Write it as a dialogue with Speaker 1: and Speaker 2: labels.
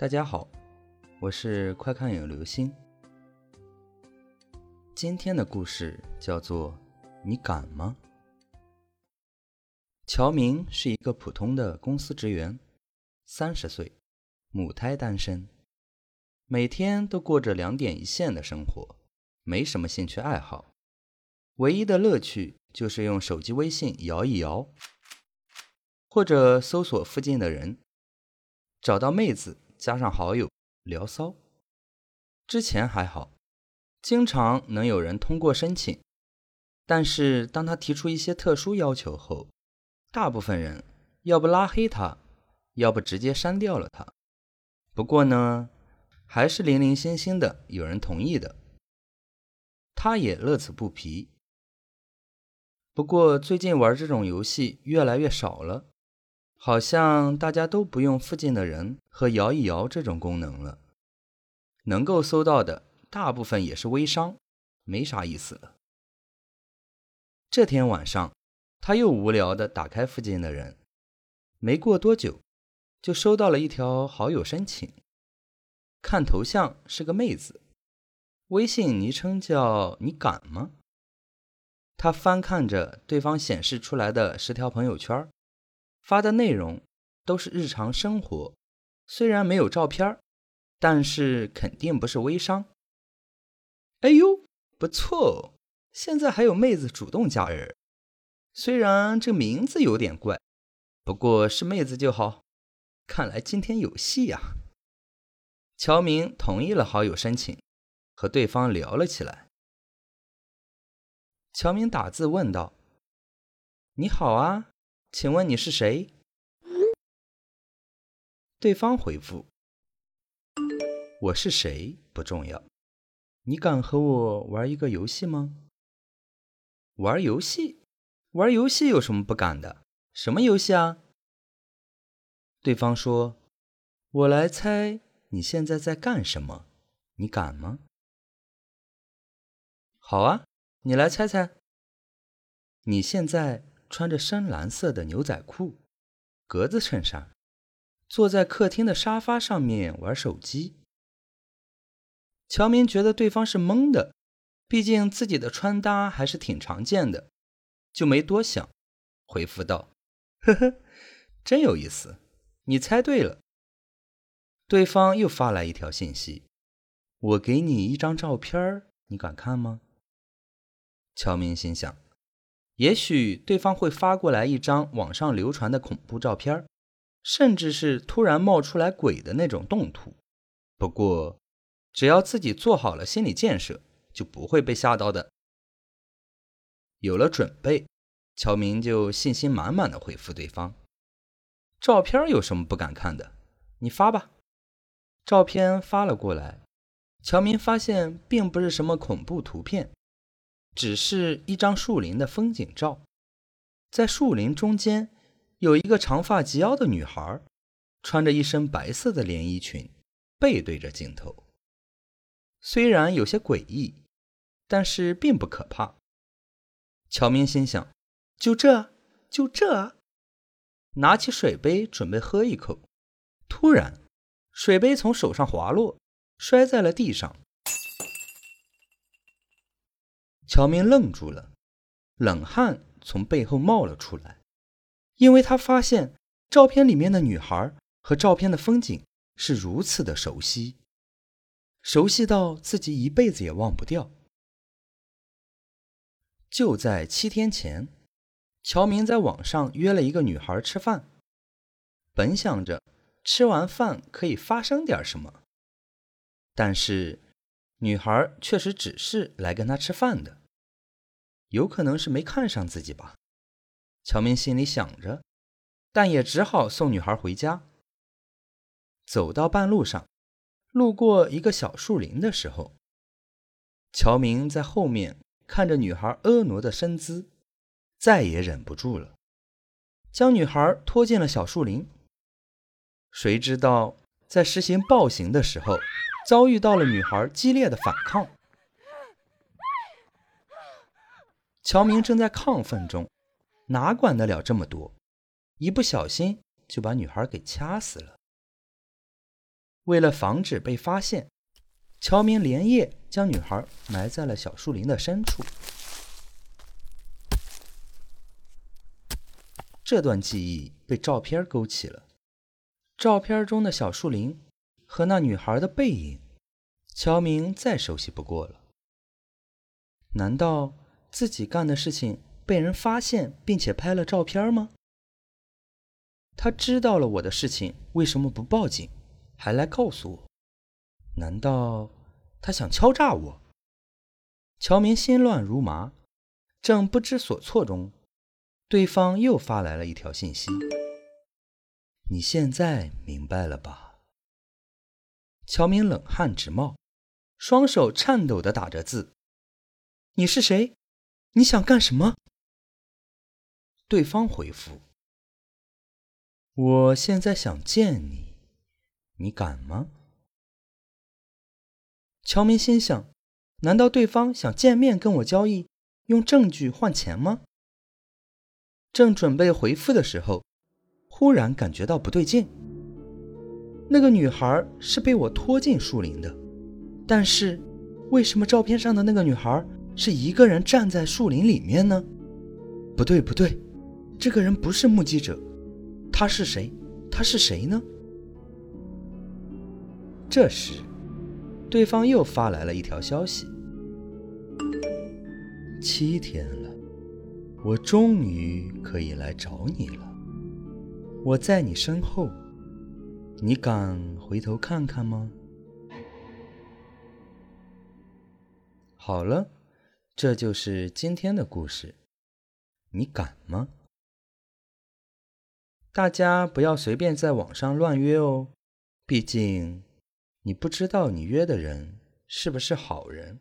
Speaker 1: 大家好，我是快看有流星。今天的故事叫做“你敢吗？”乔明是一个普通的公司职员，三十岁，母胎单身，每天都过着两点一线的生活，没什么兴趣爱好，唯一的乐趣就是用手机微信摇一摇，或者搜索附近的人，找到妹子加上好友聊骚。之前还好。经常能有人通过申请，但是当他提出一些特殊要求后，大部分人要不拉黑他，要不直接删掉了他。不过呢，还是零零星星的有人同意的，他也乐此不疲。不过最近玩这种游戏越来越少了，好像大家都不用附近的人和摇一摇这种功能了，能够搜到的。大部分也是微商，没啥意思了。这天晚上，他又无聊的打开附近的人，没过多久，就收到了一条好友申请。看头像是个妹子，微信昵称叫“你敢吗？”他翻看着对方显示出来的十条朋友圈，发的内容都是日常生活，虽然没有照片，但是肯定不是微商。哎呦，不错哦！现在还有妹子主动加人，虽然这名字有点怪，不过是妹子就好。看来今天有戏呀！乔明同意了好友申请，和对方聊了起来。乔明打字问道：“你好啊，请问你是谁？”对方回复：“我是谁不重要。”你敢和我玩一个游戏吗？玩游戏？玩游戏有什么不敢的？什么游戏啊？对方说：“我来猜你现在在干什么，你敢吗？”好啊，你来猜猜。你现在穿着深蓝色的牛仔裤、格子衬衫，坐在客厅的沙发上面玩手机。乔明觉得对方是懵的，毕竟自己的穿搭还是挺常见的，就没多想，回复道：“呵呵，真有意思，你猜对了。”对方又发来一条信息：“我给你一张照片，你敢看吗？”乔明心想，也许对方会发过来一张网上流传的恐怖照片，甚至是突然冒出来鬼的那种动图。不过。只要自己做好了心理建设，就不会被吓到的。有了准备，乔明就信心满满的回复对方：“照片有什么不敢看的？你发吧。”照片发了过来，乔明发现并不是什么恐怖图片，只是一张树林的风景照。在树林中间，有一个长发及腰的女孩，穿着一身白色的连衣裙，背对着镜头。虽然有些诡异，但是并不可怕。乔明心想：就这，就这，拿起水杯准备喝一口。突然，水杯从手上滑落，摔在了地上。乔明愣住了，冷汗从背后冒了出来，因为他发现照片里面的女孩和照片的风景是如此的熟悉。熟悉到自己一辈子也忘不掉。就在七天前，乔明在网上约了一个女孩吃饭，本想着吃完饭可以发生点什么，但是女孩确实只是来跟他吃饭的，有可能是没看上自己吧。乔明心里想着，但也只好送女孩回家。走到半路上。路过一个小树林的时候，乔明在后面看着女孩婀娜的身姿，再也忍不住了，将女孩拖进了小树林。谁知道在实行暴行的时候，遭遇到了女孩激烈的反抗。乔明正在亢奋中，哪管得了这么多，一不小心就把女孩给掐死了。为了防止被发现，乔明连夜将女孩埋在了小树林的深处。这段记忆被照片勾起了，照片中的小树林和那女孩的背影，乔明再熟悉不过了。难道自己干的事情被人发现并且拍了照片吗？他知道了我的事情，为什么不报警，还来告诉我？难道他想敲诈我？乔明心乱如麻，正不知所措中。对方又发来了一条信息：“你现在明白了吧？”乔明冷汗直冒，双手颤抖的打着字：“你是谁？你想干什么？”对方回复：“我现在想见你，你敢吗？”乔明心想：“难道对方想见面跟我交易，用证据换钱吗？”正准备回复的时候，忽然感觉到不对劲。那个女孩是被我拖进树林的，但是为什么照片上的那个女孩是一个人站在树林里面呢？不对，不对，这个人不是目击者，他是谁？他是谁呢？这时，对方又发来了一条消息：七天了。我终于可以来找你了，我在你身后，你敢回头看看吗？好了，这就是今天的故事，你敢吗？大家不要随便在网上乱约哦，毕竟你不知道你约的人是不是好人。